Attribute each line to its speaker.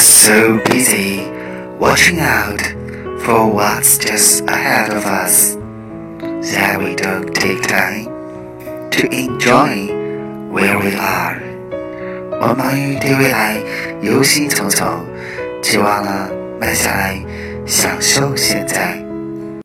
Speaker 1: so busy watching out for what's just ahead of us that we don't take time to enjoy where we are。我们忙于对未来忧心忡忡，却忘了慢下来享受现在。